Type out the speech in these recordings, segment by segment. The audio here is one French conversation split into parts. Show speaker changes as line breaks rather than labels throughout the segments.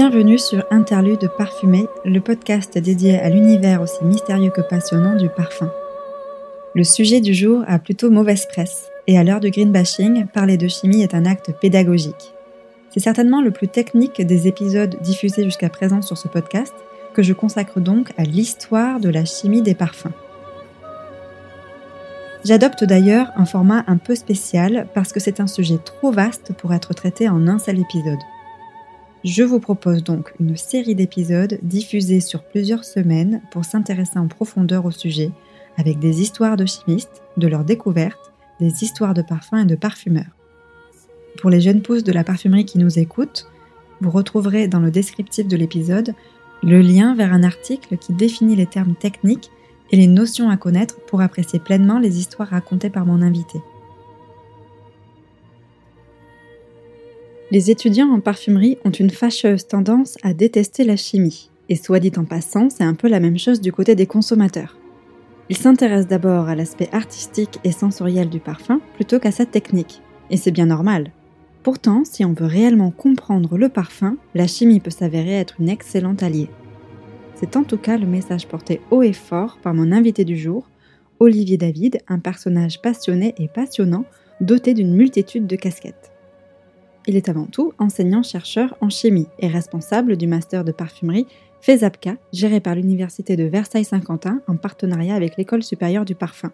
Bienvenue sur Interlude Parfumé, le podcast dédié à l'univers aussi mystérieux que passionnant du parfum. Le sujet du jour a plutôt mauvaise presse, et à l'heure du greenbashing, parler de chimie est un acte pédagogique. C'est certainement le plus technique des épisodes diffusés jusqu'à présent sur ce podcast, que je consacre donc à l'histoire de la chimie des parfums. J'adopte d'ailleurs un format un peu spécial parce que c'est un sujet trop vaste pour être traité en un seul épisode. Je vous propose donc une série d'épisodes diffusés sur plusieurs semaines pour s'intéresser en profondeur au sujet, avec des histoires de chimistes, de leurs découvertes, des histoires de parfums et de parfumeurs. Pour les jeunes pousses de la parfumerie qui nous écoutent, vous retrouverez dans le descriptif de l'épisode le lien vers un article qui définit les termes techniques et les notions à connaître pour apprécier pleinement les histoires racontées par mon invité. Les étudiants en parfumerie ont une fâcheuse tendance à détester la chimie. Et soit dit en passant, c'est un peu la même chose du côté des consommateurs. Ils s'intéressent d'abord à l'aspect artistique et sensoriel du parfum plutôt qu'à sa technique. Et c'est bien normal. Pourtant, si on veut réellement comprendre le parfum, la chimie peut s'avérer être une excellente alliée. C'est en tout cas le message porté haut et fort par mon invité du jour, Olivier David, un personnage passionné et passionnant, doté d'une multitude de casquettes. Il est avant tout enseignant-chercheur en chimie et responsable du master de parfumerie FESAPCA, géré par l'Université de Versailles-Saint-Quentin en partenariat avec l'École supérieure du parfum.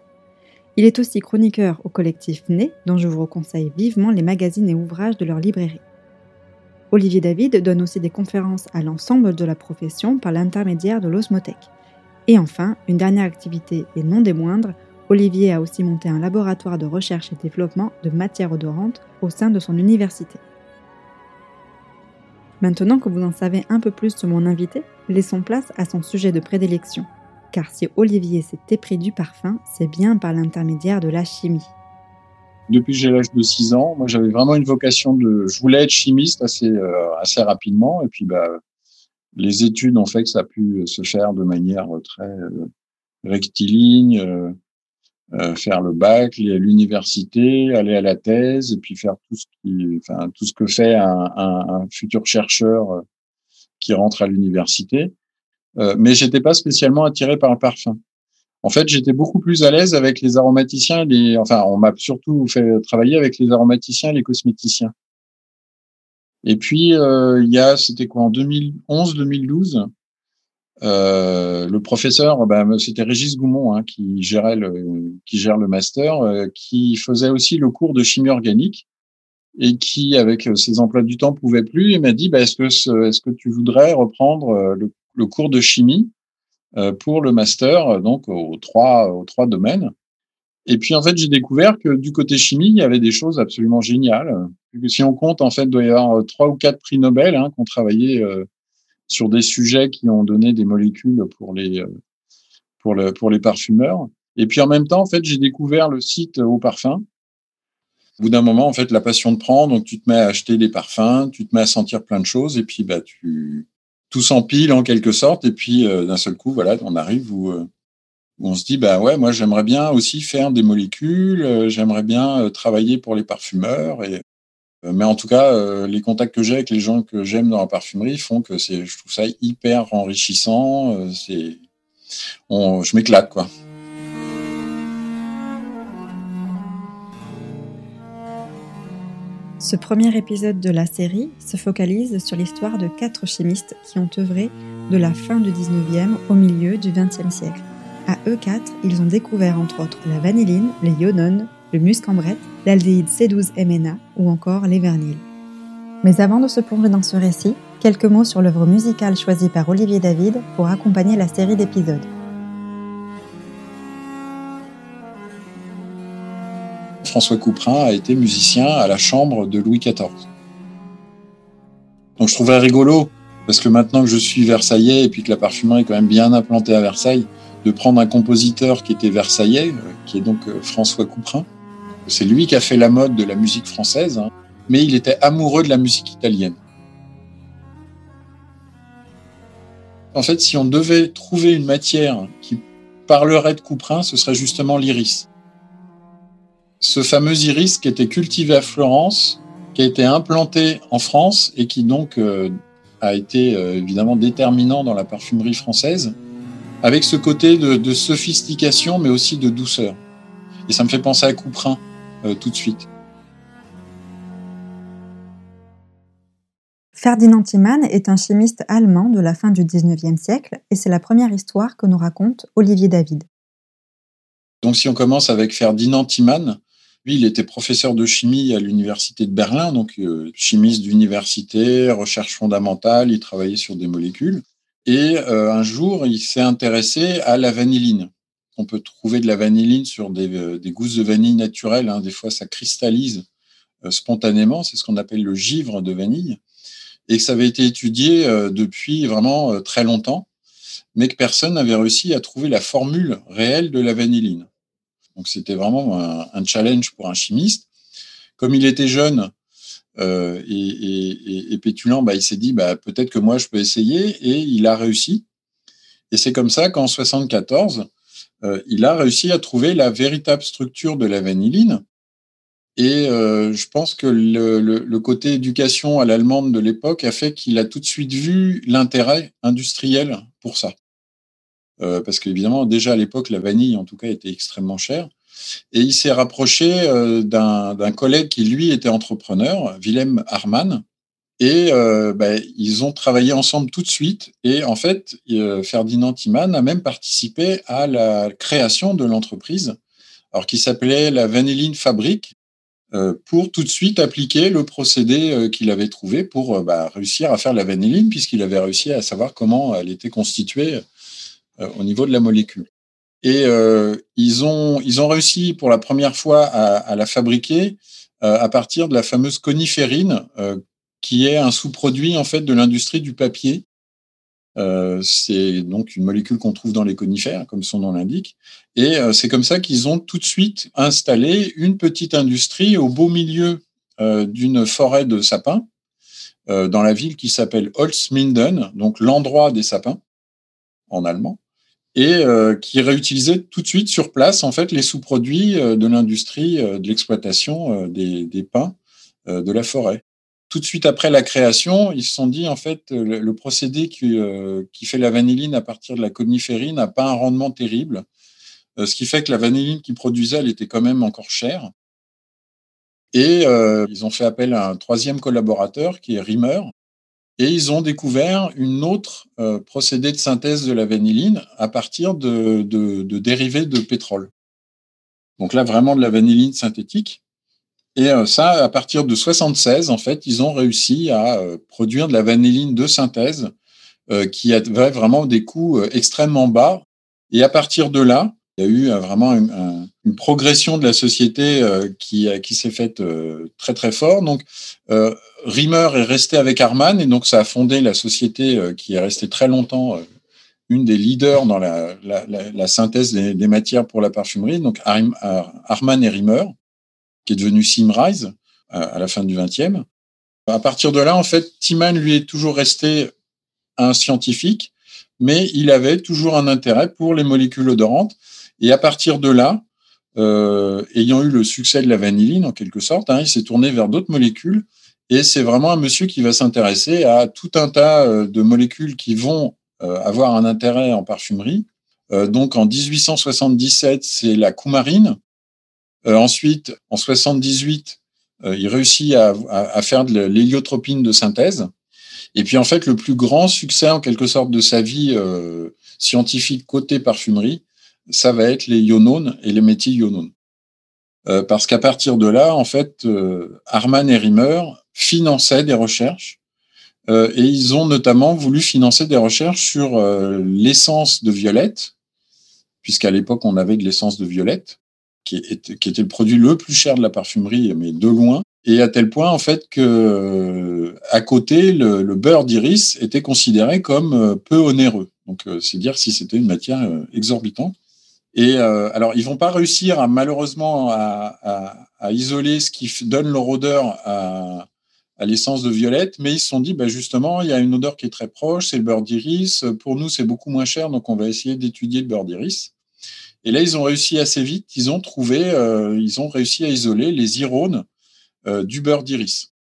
Il est aussi chroniqueur au collectif NE, dont je vous conseille vivement les magazines et ouvrages de leur librairie. Olivier David donne aussi des conférences à l'ensemble de la profession par l'intermédiaire de l'osmothèque. Et enfin, une dernière activité et non des moindres, Olivier a aussi monté un laboratoire de recherche et développement de matières odorantes au sein de son université. Maintenant que vous en savez un peu plus sur mon invité, laissons place à son sujet de prédilection. Car si Olivier s'est épris du parfum, c'est bien par l'intermédiaire de la chimie.
Depuis que j'ai l'âge de 6 ans, moi j'avais vraiment une vocation de... Je voulais être chimiste assez, euh, assez rapidement. Et puis bah, les études ont fait que ça a pu se faire de manière très euh, rectiligne. Euh, faire le bac, l'université, aller à la thèse, et puis faire tout ce qui, enfin tout ce que fait un, un, un futur chercheur euh, qui rentre à l'université. Euh, mais j'étais pas spécialement attiré par le parfum. En fait, j'étais beaucoup plus à l'aise avec les aromaticiens. Les, enfin, on m'a surtout fait travailler avec les aromaticiens et les cosméticiens. Et puis, euh, il y a, c'était quoi, en 2011-2012, euh, le professeur, ben, c'était Régis Goumont hein, qui gérait le, qui gère le master, euh, qui faisait aussi le cours de chimie organique et qui, avec ses emplois du temps, pouvait plus. Il m'a dit, ben, est-ce que est-ce que tu voudrais reprendre euh, le, cours de chimie pour le master, donc aux trois aux trois domaines? Et puis en fait, j'ai découvert que du côté chimie, il y avait des choses absolument géniales. Si on compte, en fait, il doit y avoir trois ou quatre prix Nobel hein, qui ont sur des sujets qui ont donné des molécules pour les euh, pour le pour les parfumeurs. Et puis en même temps, en fait, j'ai découvert le site au parfum. Au bout d'un moment, en fait, la passion te prend, donc tu te mets à acheter des parfums, tu te mets à sentir plein de choses, et puis bah tu tout s'empile en quelque sorte, et puis euh, d'un seul coup, voilà, on arrive où, euh, où, on se dit bah ouais, moi j'aimerais bien aussi faire des molécules, j'aimerais bien travailler pour les parfumeurs, et mais en tout cas, euh, les contacts que j'ai avec les gens que j'aime dans la parfumerie font que c'est, je trouve ça hyper enrichissant. Euh, c'est, je m'éclate quoi.
Ce premier épisode de la série se focalise sur l'histoire de quatre chimistes qui ont œuvré de la fin du 19e au milieu du 20e siècle. À eux quatre, ils ont découvert entre autres la vanilline, les ionones, le muscambrette, l'aldéhyde C12MNA ou encore les vernils. Mais avant de se plonger dans ce récit, quelques mots sur l'œuvre musicale choisie par Olivier David pour accompagner la série d'épisodes.
François Couperin a été musicien à la chambre de Louis XIV. Donc je trouvais rigolo, parce que maintenant que je suis versaillais et puis que la parfumerie est quand même bien implantée à Versailles, de prendre un compositeur qui était versaillais, euh, qui est donc euh, François Couperin, c'est lui qui a fait la mode de la musique française, hein. mais il était amoureux de la musique italienne. En fait, si on devait trouver une matière qui parlerait de Couperin, ce serait justement l'iris. Ce fameux iris qui était cultivé à Florence, qui a été implanté en France et qui donc, euh, a été évidemment déterminant dans la parfumerie française, avec ce côté de, sophistication, mais aussi de douceur. Et ça me fait penser à Couperin tout de suite.
Ferdinand Timann est un chimiste allemand de la fin du XIXe siècle et c'est la première histoire que nous raconte Olivier David.
Donc si on commence avec Ferdinand Timann, lui il était professeur de chimie à l'université de Berlin, donc euh, chimiste d'université, recherche fondamentale, il travaillait sur des molécules. Et euh, un jour, il s'est intéressé à la vanilline. On peut trouver de la vanilline sur des, euh, gousses de vanille naturelles. Hein. Des fois, ça cristallise spontanément. C'est ce qu'on appelle le givre de vanille et que ça avait été étudié euh, depuis vraiment euh, très longtemps, mais que personne n'avait réussi à trouver la formule réelle de la vanilline. Donc c'était vraiment un, challenge pour un chimiste. Comme il était jeune euh, et, pétulant, bah, il s'est dit bah, peut-être que moi je peux essayer et il a réussi. Et c'est comme ça qu'en 74, il a réussi à trouver la véritable structure de la vanilline et euh, je pense que le, côté éducation à l'allemande de l'époque a fait qu'il a tout de suite vu l'intérêt industriel pour ça. Euh, parce qu'évidemment, déjà à l'époque, la vanille, en tout cas, était extrêmement chère. Et il s'est rapproché euh, d'un collègue qui, lui, était entrepreneur, Willem Harman. Et euh, ben, ils ont travaillé ensemble tout de suite. Et en fait, euh, Ferdinand Timan a même participé à la création de l'entreprise, alors qui s'appelait la Vanilline Fabrique euh, pour tout de suite appliquer le procédé euh, qu'il avait trouvé pour bah, réussir à faire la vanilline, puisqu'il avait réussi à savoir comment elle était constituée au niveau de la molécule. Et ils, ont, ils ont réussi pour la première fois à la fabriquer à partir de la fameuse coniférine, qui est un sous-produit en fait de l'industrie du papier euh, c'est donc une molécule qu'on trouve dans les conifères, comme son nom l'indique. Et euh, c'est comme ça qu'ils ont tout de suite installé une petite industrie au beau milieu euh, d'une forêt de sapins, dans la ville qui s'appelle Holzminden, donc l'endroit des sapins en allemand, et qui réutilisait tout de suite sur place en fait les sous-produits de l'industrie de l'exploitation des, des pins de la forêt tout de suite après la création, ils se sont dit en fait le, procédé qui, euh, qui, fait la vanilline à partir de la coniférine n'a pas un rendement terrible, euh, ce qui fait que la vanilline qu'ils produisaient, elle était quand même encore chère. Et euh, ils ont fait appel à un troisième collaborateur qui est Rimmer, et ils ont découvert une autre procédé de synthèse de la vanilline à partir de, de, de dérivés de pétrole. Donc là, vraiment de la vanilline synthétique. Et euh, ça, à partir de 76, en fait, ils ont réussi à euh, produire de la vanilline de synthèse euh, qui avait vraiment des coûts extrêmement bas. Et à partir de là, il y a eu vraiment une, progression de la société qui, qui s'est faite très très fort. Donc, Riemer est resté avec Harman et donc ça a fondé la société qui est restée très longtemps une des leaders dans la, la, la, synthèse des, des, matières pour la parfumerie. Donc, Harman et Riemer qui est devenu Simrise à la fin du 20e. À partir de là, en fait, Timan lui est toujours resté un scientifique, mais il avait toujours un intérêt pour les molécules odorantes. Et à partir de là, euh, ayant eu le succès de la vanilline en quelque sorte, hein, il s'est tourné vers d'autres molécules. Et c'est vraiment un monsieur qui va s'intéresser à tout un tas euh, de molécules qui vont euh, avoir un intérêt en parfumerie. donc en 1877, c'est la coumarine, euh, ensuite, en 78, euh, il réussit à, faire de l'héliotropine de synthèse. Et puis en fait, le plus grand succès en quelque sorte de sa vie euh, scientifique côté parfumerie, ça va être les ionones et les méthylionones. Euh, parce qu'à partir de là, en fait, euh, Harman et Rimmer finançaient des recherches et ils ont notamment voulu financer des recherches sur l'essence de violette, puisqu'à l'époque on avait de l'essence de violette qui était, le produit le plus cher de la parfumerie, mais de loin. Et à tel point, en fait, que à côté, le, beurre d'iris était considéré comme euh, peu onéreux. Donc, euh, c'est dire si c'était une matière euh, exorbitante. Et alors, ils vont pas réussir malheureusement à, isoler ce qui donne leur odeur à, à l'essence de violette, mais ils se sont dit, bah justement, il y a une odeur qui est très proche, c'est le beurre d'iris. Pour nous, c'est beaucoup moins cher, donc on va essayer d'étudier le beurre d'iris. Et là, ils ont réussi assez vite. Ils ont trouvé, euh, ils ont réussi à isoler les irones euh, du beurre d'iris.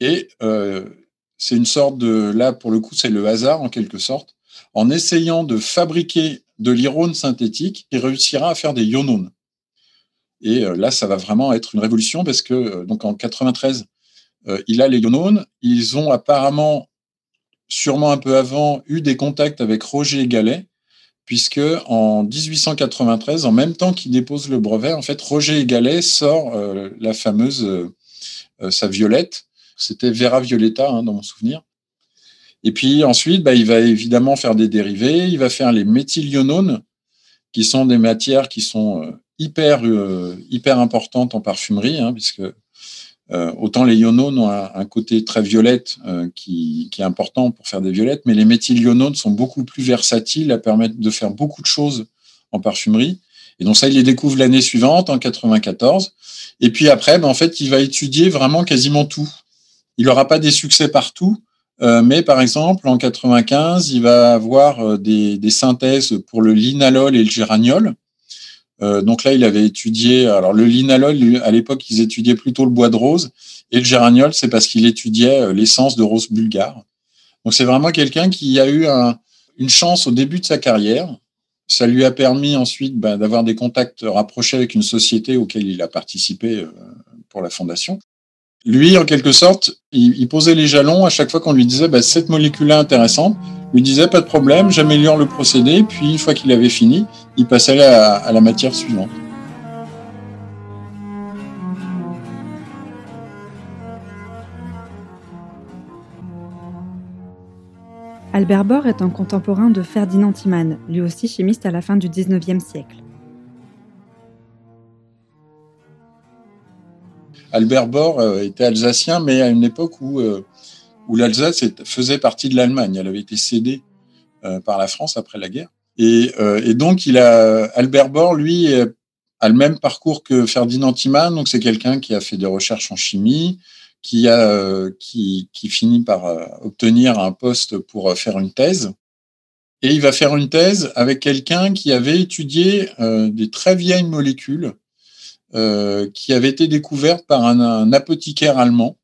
Et euh, c'est une sorte de, là pour le coup c'est le hasard en quelque sorte, en essayant de fabriquer de l'irone synthétique, il réussira à faire des ionones. Et là, ça va vraiment être une révolution parce que donc en 93, euh, il a les ionones. Ils ont apparemment, sûrement un peu avant, eu des contacts avec Roger Gallet, puisque en 1893, en même temps qu'il dépose le brevet, en fait, Roger Gallet sort la fameuse sa violette. C'était Vera Violetta hein, dans mon souvenir. Et puis ensuite, bah, il va évidemment faire des dérivés. Il va faire les méthylionones, qui sont des matières qui sont euh, hyper, euh, hyper importantes en parfumerie, hein, puisque euh, autant les ionones ont un, côté très violette qui, qui, est important pour faire des violettes, mais les méthylionones sont beaucoup plus versatiles, à permettre de faire beaucoup de choses en parfumerie. Et donc ça, il les découvre l'année suivante, en 94. Et puis après, bah, en fait, il va étudier vraiment quasiment tout. Il n'aura pas des succès partout, euh, mais par exemple, en 95, il va avoir euh, des, des synthèses pour le linalol et le géraniol. Euh, donc là, il avait étudié. Alors le linalol, à l'époque, ils étudiaient plutôt le bois de rose, et le géraniol, c'est parce qu'il étudiait l'essence de rose bulgare. Donc c'est vraiment quelqu'un qui a eu un, une chance au début de sa carrière. Ça lui a permis ensuite ben, d'avoir des contacts rapprochés avec une société auquel il a participé pour la fondation. Lui, en quelque sorte, il, posait les jalons à chaque fois qu'on lui disait bah, cette molécule est intéressante. Il lui disait pas de problème, j'améliore le procédé. Puis une fois qu'il avait fini, il passait à, à la matière suivante.
Albert Bohr est un contemporain de Ferdinand Timan, lui aussi chimiste à la fin du XIXe siècle.
Albert Bohr euh, était alsacien, mais à une époque où, euh, où l'Alsace faisait partie de l'Allemagne. Elle avait été cédée euh, par la France après la guerre. Et, et, donc, il a, Albert Bohr, lui, a le même parcours que Ferdinand Timan. Donc, c'est quelqu'un qui a fait des recherches en chimie, qui, a, qui, qui finit par obtenir un poste pour faire une thèse. Et il va faire une thèse avec quelqu'un qui avait étudié des très vieilles molécules euh, qui avait été découverte par un, apothicaire allemand euh,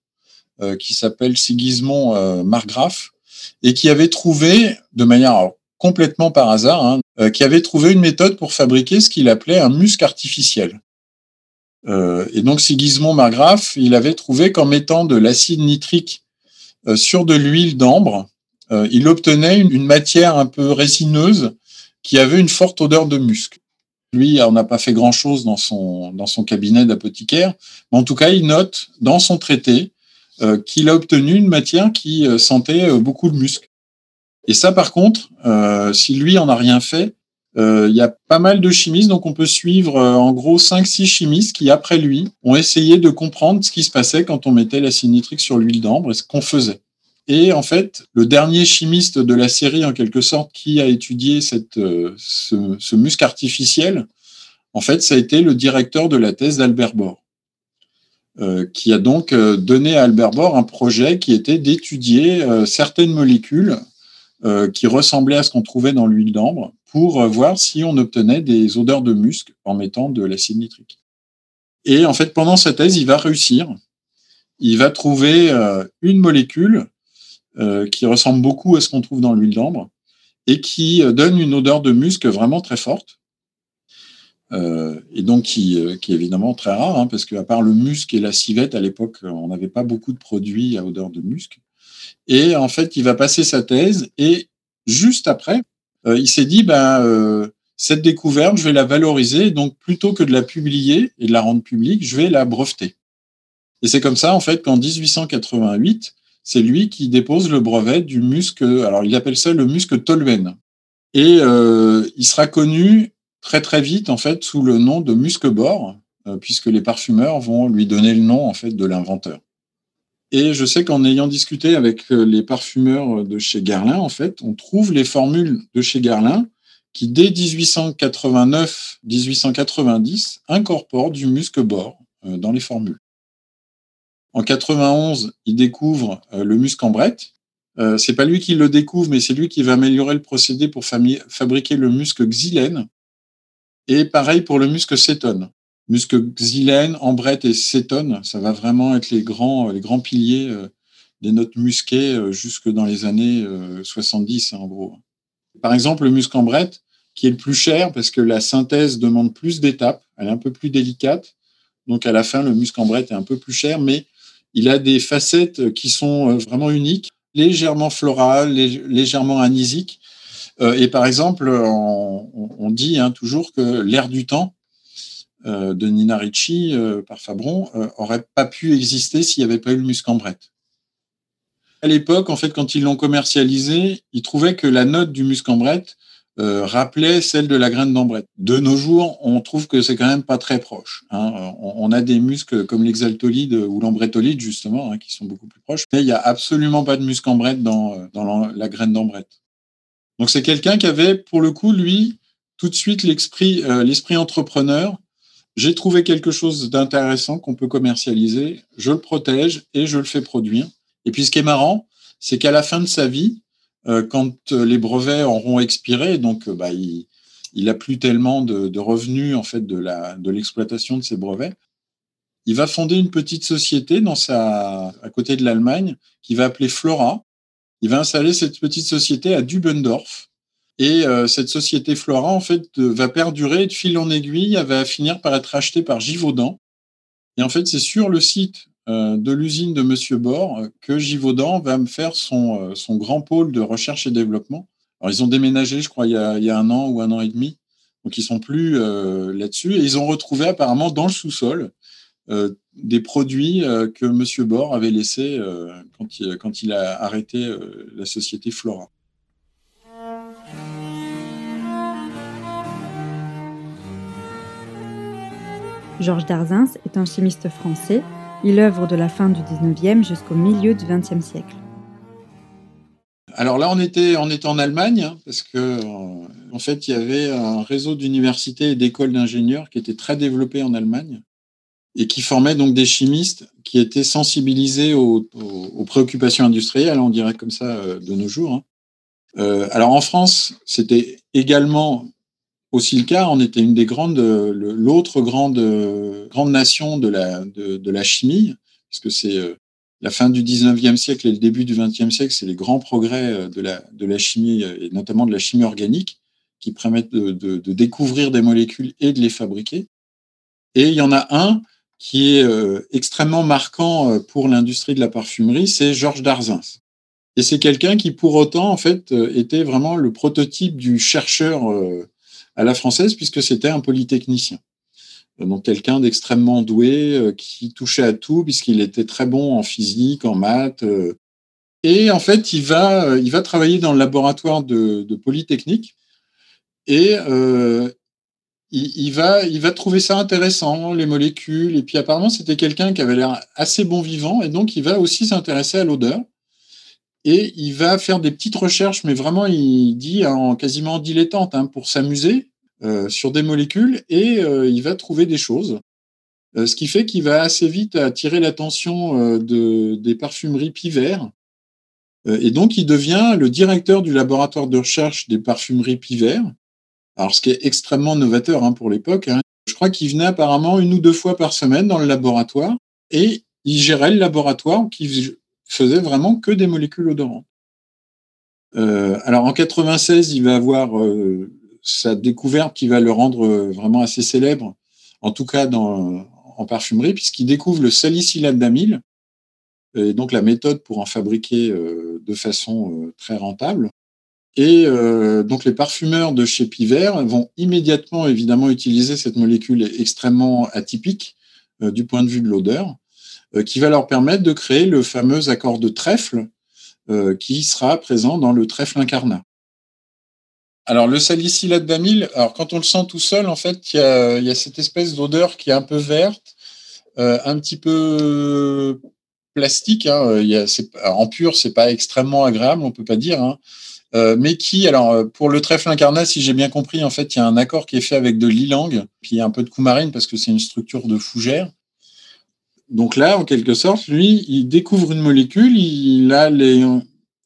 qui s'appelle Sigismond euh, Margraf et qui avait trouvé, de manière complètement par hasard, hein, qui avait trouvé une méthode pour fabriquer ce qu'il appelait un musc artificiel. et donc Sigismond Margraf, il avait trouvé qu'en mettant de l'acide nitrique sur de l'huile d'ambre, il obtenait une, matière un peu résineuse qui avait une forte odeur de musc. Lui, on n'a pas fait grand-chose dans son, dans son cabinet d'apothicaire, mais en tout cas, il note dans son traité euh, qu'il a obtenu une matière qui euh, sentait euh, beaucoup le musc. Et ça, par contre, si lui en a rien fait, il y a pas mal de chimistes, donc on peut suivre en gros 5-6 chimistes qui, après lui, ont essayé de comprendre ce qui se passait quand on mettait l'acide nitrique sur l'huile d'ambre et ce qu'on faisait. Et en fait, le dernier chimiste de la série, en quelque sorte, qui a étudié cette, euh, ce, ce muscle artificiel, en fait, ça a été le directeur de la thèse d'Albert Bohr, euh, qui a donc euh, donné à Albert Bohr un projet qui était d'étudier certaines molécules qui ressemblaient à ce qu'on trouvait dans l'huile d'ambre pour voir si on obtenait des odeurs de musc en mettant de l'acide nitrique. Et en fait, pendant sa thèse, il va réussir. Il va trouver une molécule euh, qui ressemble beaucoup à ce qu'on trouve dans l'huile d'ambre et qui euh, donne une odeur de musc vraiment très forte. Euh, et donc qui, qui, est évidemment très rare, hein, parce qu'à part le musc et la civette, à l'époque, on n'avait pas beaucoup de produits à odeur de musc. Et en fait, il va passer sa thèse et juste après, il s'est dit, ben, cette découverte, je vais la valoriser, donc plutôt que de la publier et de la rendre publique, je vais la breveter. Et c'est comme ça, en fait, qu'en 1888, c'est lui qui dépose le brevet du musc, alors il appelle ça le musc toluen. Et euh, il sera connu très très vite en fait sous le nom de musc bord, euh, puisque les parfumeurs vont lui donner le nom en fait de l'inventeur. Et je sais qu'en ayant discuté avec euh, les parfumeurs de chez Guerlain, en fait, on trouve les formules de chez Guerlain qui, dès 1889-1890, incorporent du musc bord dans les formules. En 91, il découvre euh, le musc en brette. Euh, c'est pas lui qui le découvre, mais c'est lui qui va améliorer le procédé pour fabriquer le musc xylène. Et pareil pour le musc cétone. Musc xylène, ambrette et cétone, ça va vraiment être les grands, les grands piliers euh, des notes musquées jusque dans les années 70, hein, en gros. Par exemple, le muscambrette, qui est le plus cher parce que la synthèse demande plus d'étapes, elle est un peu plus délicate. Donc à la fin, le muscambrette est un peu plus cher, mais il a des facettes qui sont vraiment uniques, légèrement florales, légèrement anisiques. Et par exemple, on, dit hein, toujours que l'air du temps euh, de Nina Ricci euh, par Fabron euh, aurait pas pu exister s'il n'y avait pas eu le muscambrette. À l'époque, en fait, quand ils l'ont commercialisé, ils trouvaient que la note du muscambrette rappelait celle de la graine d'ambrette. De nos jours, on trouve que c'est quand même pas très proche. Hein. On, a des muscles comme l'exaltolide ou l'ambretolide, justement, hein, qui sont beaucoup plus proches. Mais il n'y a absolument pas de muscambrette dans, dans la, graine d'ambrette. Donc c'est quelqu'un qui avait, pour le coup, lui, tout de suite l'esprit l'esprit entrepreneur j'ai trouvé quelque chose d'intéressant qu'on peut commercialiser, je le protège et je le fais produire. Et puis ce qui est marrant, c'est qu'à la fin de sa vie, euh, quand euh, les brevets auront expiré, donc euh, bah, il, il a plus tellement de, revenus en fait de de l'exploitation de ces brevets, il va fonder une petite société dans sa à côté de l'Allemagne qui va appeler Flora. Il va installer cette petite société à Dubendorf et euh, cette société Flora, en fait, va perdurer de fil en aiguille, elle va finir par être achetée par Givaudan. Et en fait, c'est sur le site euh, de l'usine de Monsieur Bord que Givaudan va me faire son, euh, son grand pôle de recherche et développement. Alors, ils ont déménagé, je crois, il y a, il y a un an ou un an et demi. Donc, ils sont plus là-dessus. Et ils ont retrouvé apparemment dans le sous-sol des produits que Monsieur Bord avait laissés quand, il, quand il a arrêté la société Flora.
Georges Darzins est un chimiste français. Il œuvre de la fin du 19e jusqu'au milieu du 20e siècle.
Alors là, on était, on était en Allemagne, hein, parce que euh, en fait, il y avait un réseau d'universités et d'écoles d'ingénieurs qui était très développé en Allemagne et qui formait donc des chimistes qui étaient sensibilisés aux, préoccupations industrielles, on dirait comme ça euh, de nos jours. Hein. Euh, alors en France, c'était également aussi le cas. On était une des grandes, l'autre grande, grande nation de la, de, la chimie, puisque c'est euh, la fin du 19e siècle et le début du 20e siècle, c'est les grands progrès de la, de la chimie, et notamment de la chimie organique, qui permettent de, découvrir des molécules et de les fabriquer. Et il y en a un qui est extrêmement marquant pour l'industrie de la parfumerie, c'est Georges Darzins. Et c'est quelqu'un qui, pour autant, en fait, était vraiment le prototype du chercheur à la française puisque c'était un polytechnicien. Donc quelqu'un d'extrêmement doué euh, qui touchait à tout puisqu'il était très bon en physique, en maths. Euh. Et en fait, il va, euh, il va travailler dans le laboratoire de, Polytechnique et il, va, il trouver ça intéressant, les molécules. Et puis apparemment, c'était quelqu'un qui avait l'air assez bon vivant et donc il va aussi s'intéresser à l'odeur. Et il va faire des petites recherches, mais vraiment, il dit en quasiment dilettante, hein, pour s'amuser euh, sur des molécules, et euh, il va trouver des choses. Euh, ce qui fait qu'il va assez vite attirer l'attention de, des parfumeries Pivert. et donc, il devient le directeur du laboratoire de recherche des parfumeries Pivert. Alors, ce qui est extrêmement novateur hein, pour l'époque. Hein. Je crois qu'il venait apparemment une ou deux fois par semaine dans le laboratoire et il gérait le laboratoire qui faisait vraiment que des molécules odorantes. Euh, alors en 96, il va avoir euh, sa découverte qui va le rendre euh, vraiment assez célèbre, en tout cas dans, en parfumerie, puisqu'il découvre le salicylate d'amyle, et donc la méthode pour en fabriquer de façon très rentable. Et donc les parfumeurs de chez Pivert vont immédiatement évidemment utiliser cette molécule extrêmement atypique du point de vue de l'odeur euh, qui va leur permettre de créer le fameux accord de trèfle euh, qui sera présent dans le trèfle incarnat. Alors le salicylate d'amyle, alors quand on le sent tout seul, en fait, il y a, cette espèce d'odeur qui est un peu verte, euh, un petit peu plastique. Hein, a, en pur, c'est pas extrêmement agréable, on peut pas dire. Hein, mais qui, alors pour le trèfle incarnat, si j'ai bien compris, en fait, il y a un accord qui est fait avec de l'ilang, puis un peu de coumarine parce que c'est une structure de fougère. Donc là, en quelque sorte, lui, il découvre une molécule, il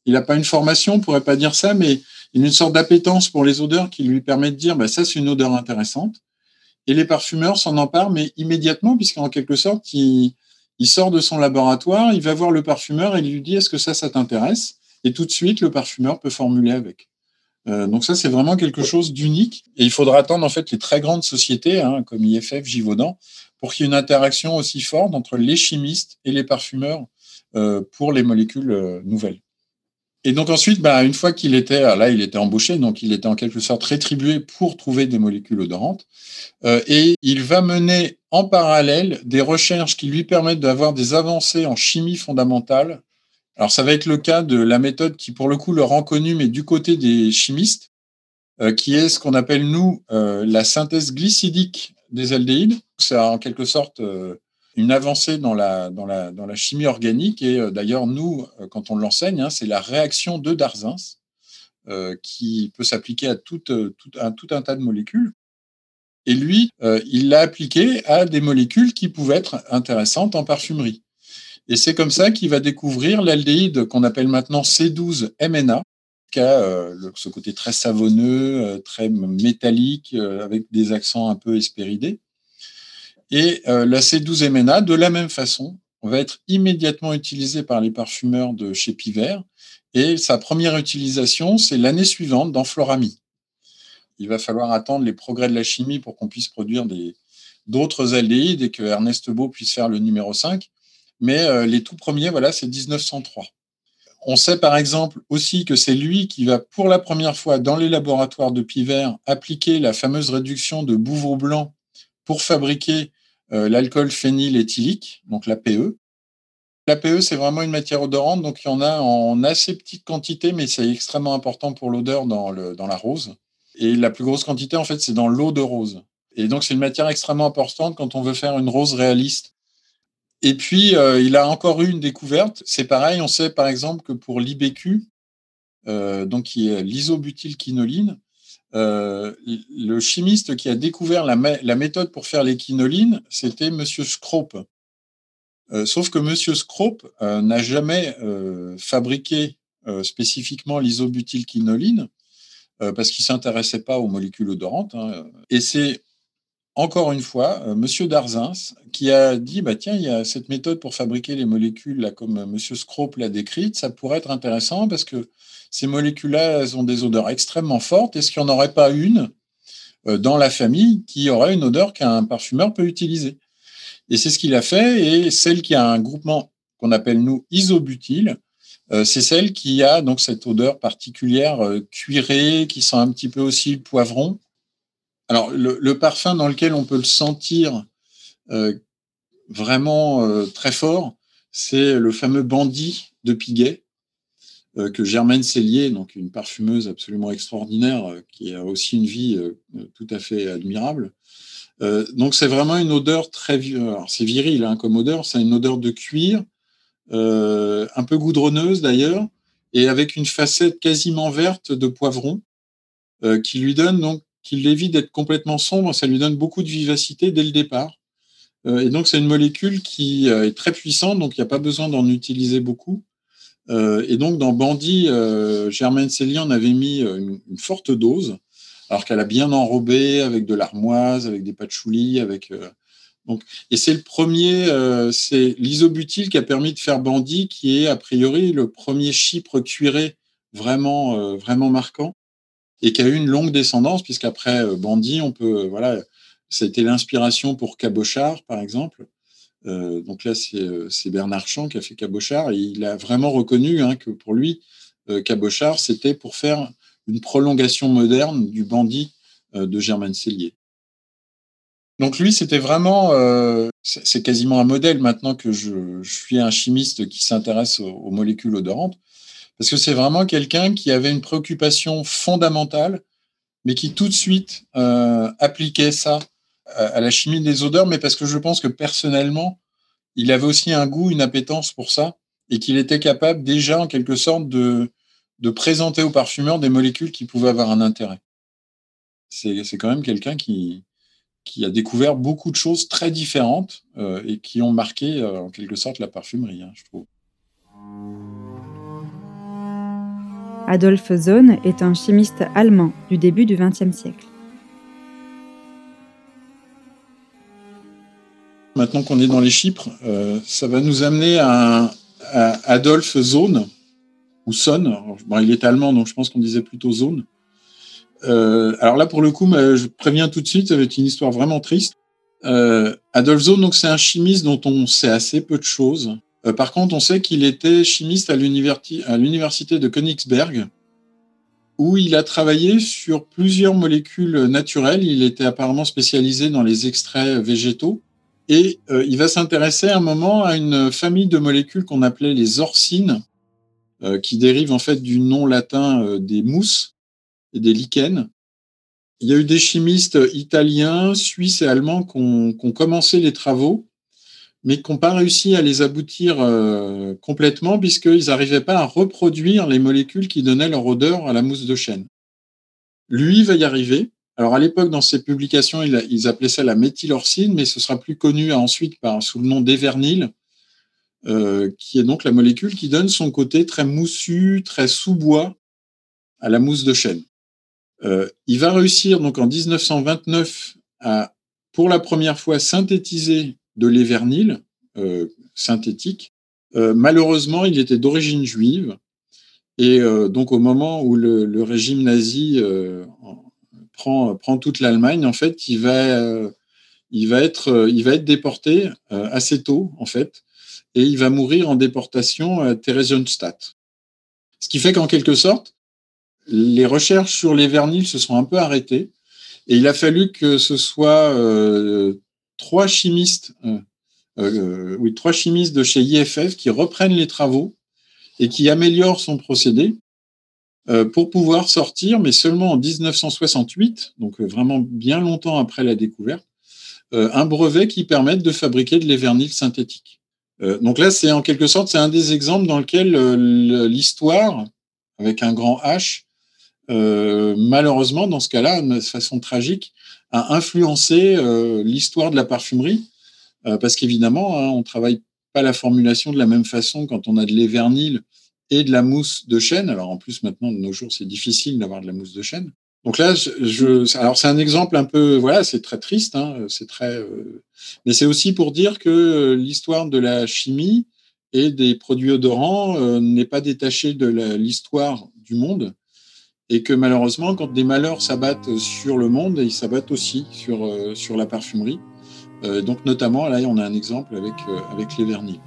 il n'a pas une formation, on pourrait pas dire ça, mais il a une sorte d'appétence pour les odeurs qui lui permet de dire, bah, ça, c'est une odeur intéressante. Et les parfumeurs s'en emparent, mais immédiatement, puisqu'en quelque sorte, ils, Il sort de son laboratoire, il va voir le parfumeur et il lui dit est-ce que ça, ça t'intéresse? Et tout de suite, le parfumeur peut formuler avec. Euh, donc ça, c'est vraiment quelque chose d'unique. Et il faudra attendre en fait les très grandes sociétés, hein, comme IFF, Givaudan, pour qu'il y ait une interaction aussi forte entre les chimistes et les parfumeurs euh, pour les molécules euh, nouvelles. Et donc ensuite, bah, une fois qu'il était là, il était embauché, donc il était en quelque sorte rétribué pour trouver des molécules odorantes. Et il va mener en parallèle des recherches qui lui permettent d'avoir des avancées en chimie fondamentale. Alors ça va être le cas de la méthode qui pour le coup le rend connu, mais du côté des chimistes, euh, qui est ce qu'on appelle nous euh, la synthèse glycidique des aldéhydes. C'est en quelque sorte une avancée dans la, chimie organique. Et euh, d'ailleurs, nous, euh, quand on l'enseigne, hein, c'est la réaction de Darzins euh, qui peut s'appliquer à tout, tout, tout un tas de molécules. Et lui, il l'a appliqué à des molécules qui pouvaient être intéressantes en parfumerie. Et c'est comme ça qu'il va découvrir l'aldéhyde qu'on appelle maintenant C12MNA, qui a ce côté très savonneux, très métallique, avec des accents un peu espéridés. Et euh, la C12MNA, de la même façon, va être immédiatement utilisée par les parfumeurs de chez Piver. Et sa première utilisation, c'est l'année suivante dans Florami. Il va falloir attendre les progrès de la chimie pour qu'on puisse produire d'autres aldéhydes et que Ernest Beau puisse faire le numéro 5. Mais euh, les tout premiers, voilà, c'est 1903. On sait par exemple aussi que c'est lui qui va pour la première fois dans les laboratoires de Piver appliquer la fameuse réduction de Bouvreau blanc pour fabriquer euh, l'alcool phényléthylique, donc l'APE. L'APE, c'est vraiment une matière odorante, donc il y en a en assez petite quantité, mais c'est extrêmement important pour l'odeur dans la rose. Et la plus grosse quantité, en fait, c'est dans l'eau de rose. Et donc, c'est une matière extrêmement importante quand on veut faire une rose réaliste. Et puis, euh, il a encore eu une découverte. C'est pareil, on sait par exemple que pour l'IBQ, euh, donc qui est l'isobutylquinoline, euh, le chimiste qui a découvert la, méthode pour faire les quinolines, c'était Monsieur Scrope. Euh, sauf que Monsieur Scrope euh, n'a jamais fabriqué spécifiquement l'isobutylquinoline parce qu'il s'intéressait pas aux molécules odorantes. Hein. Et c'est encore une fois Monsieur Darzins qui a dit bah tiens il y a cette méthode pour fabriquer les molécules comme Monsieur Scrope l'a décrite, ça pourrait être intéressant parce que ces molécules-là, ont des odeurs extrêmement fortes. Est-ce qu'il n'y en aurait pas une euh, dans la famille qui aurait une odeur qu'un parfumeur peut utiliser? Et c'est ce qu'il a fait. Et celle qui a un groupement qu'on appelle nous isobutyle, euh, c'est celle qui a donc cette odeur particulière euh, cuirée, qui sent un petit peu aussi le poivron. Alors, le, parfum dans lequel on peut le sentir vraiment très fort, c'est le fameux bandit de Piguet, euh, que Germaine Cellier, donc une parfumeuse absolument extraordinaire, euh, qui a aussi une vie euh, tout à fait admirable. donc c'est vraiment une odeur très, c'est viril hein, comme odeur, c'est une odeur de cuir, un peu goudronneuse d'ailleurs, et avec une facette quasiment verte de poivron, qui lui donne donc, qui l'évite d'être complètement sombre, ça lui donne beaucoup de vivacité dès le départ. et donc c'est une molécule qui est très puissante, donc il n'y a pas besoin d'en utiliser beaucoup. Euh, et donc, dans Bandit, euh, Germaine Célie en avait mis euh, une, forte dose, alors qu'elle a bien enrobé avec de l'armoise, avec des patchoulis, avec. donc, et c'est le premier, c'est l'isobutyle qui a permis de faire Bandit, qui est a priori le premier chypre cuiré vraiment, vraiment marquant, et qui a eu une longue descendance, puisqu'après Bandit, on peut, voilà, ça a été l'inspiration pour Cabochard, par exemple. Euh, donc là, euh, c'est Bernard Champ qui a fait Cabochard et il a vraiment reconnu hein, que pour lui, euh, Cabochard, c'était pour faire une prolongation moderne du bandit de Germaine Cellier. Donc lui, c'était vraiment, c'est quasiment un modèle maintenant que je, suis un chimiste qui s'intéresse aux, molécules odorantes, parce que c'est vraiment quelqu'un qui avait une préoccupation fondamentale, mais qui tout de suite appliquait ça à la chimie des odeurs, mais parce que je pense que personnellement, il avait aussi un goût, une appétence pour ça, et qu'il était capable déjà, en quelque sorte, de, présenter aux parfumeurs des molécules qui pouvaient avoir un intérêt. C'est quand même quelqu'un qui, qui a découvert beaucoup de choses très différentes euh, et qui ont marqué, euh, en quelque sorte, la parfumerie, hein, je trouve.
Adolphe Zone est un chimiste allemand du début du XXe siècle.
Maintenant qu'on est dans les Chypres, euh, ça va nous amener à, Adolphe Zone, ou Son. Bon, il est allemand, donc je pense qu'on disait plutôt Zone. Euh, alors là, pour le coup, je préviens tout de suite, ça va être une histoire vraiment triste. Euh, Adolphe Zone, donc c'est un chimiste dont on sait assez peu de choses. Euh, par contre, on sait qu'il était chimiste à l'université de Königsberg, où il a travaillé sur plusieurs molécules naturelles. Il était apparemment spécialisé dans les extraits végétaux. Et euh, il va s'intéresser à un moment à une famille de molécules qu'on appelait les orcines, euh, qui dérivent en fait du nom latin des mousses et des lichens. Il y a eu des chimistes italiens, suisses et allemands qui ont, qui ont commencé les travaux mais qui n'ont pas réussi à les aboutir euh, complètement puisqu'ils n'arrivaient pas à reproduire les molécules qui donnaient leur odeur à la mousse de chêne. Lui va y arriver. Alors à l'époque, dans ses publications, ils appelaient ça la méthylorcine, mais ce sera plus connu ensuite sous le nom d'évernil, euh, qui est donc la molécule qui donne son côté très moussu, très sous-bois à la mousse de chêne. Euh, il va réussir donc en 1929 à, pour la première fois, synthétiser de l'évernil euh, synthétique. Euh, malheureusement, il était d'origine juive. Et euh, donc, au moment où le, régime nazi prend, prend toute l'Allemagne, en fait, il va, il va, être, il va être déporté assez tôt, en fait, et il va mourir en déportation à Theresienstadt. Ce qui fait qu'en quelque sorte, les recherches sur les vernils se sont un peu arrêtées, et il a fallu que ce soit trois chimistes, euh, euh, trois chimistes de chez IFF qui reprennent les travaux et qui améliorent son procédé euh, pour pouvoir sortir, mais seulement en 1968, donc vraiment bien longtemps après la découverte, un brevet qui permette de fabriquer de l'évernil synthétique. donc là, c'est en quelque sorte, c'est un des exemples dans lequel l'histoire, avec un grand H, malheureusement, dans ce cas-là, de façon tragique, a influencé euh, l'histoire de la parfumerie, euh, parce qu'évidemment, hein, on travaille pas la formulation de la même façon quand on a de l'évernil et de la mousse de chêne. Alors en plus maintenant de nos jours, c'est difficile d'avoir de la mousse de chêne. Donc là, je, alors c'est un exemple un peu, voilà, c'est très triste, hein, c'est très, euh, mais c'est aussi pour dire que l'histoire de la chimie et des produits odorants n'est pas détachée de l'histoire du monde et que malheureusement, quand des malheurs s'abattent sur le monde, ils s'abattent aussi sur, euh, sur la parfumerie. Euh, donc notamment, là, on a un exemple avec, euh, avec les vernis.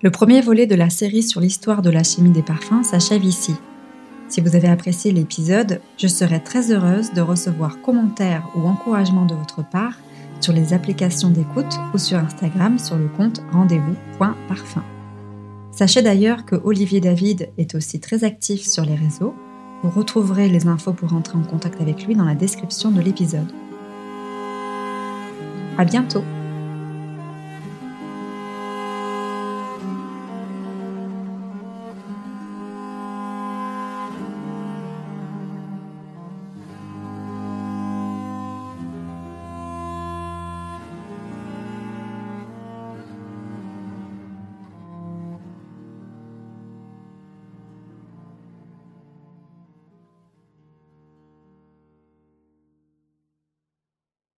Le premier volet de la série sur l'histoire de la chimie des parfums s'achève ici. Si vous avez apprécié l'épisode, je serais très heureuse de recevoir commentaires ou encouragements de votre part sur les applications d'écoute ou sur Instagram sur le compte rendez-vous.parfum. Sachez d'ailleurs que Olivier David est aussi très actif sur les réseaux. Vous retrouverez les infos pour entrer en contact avec lui dans la description de l'épisode. À bientôt!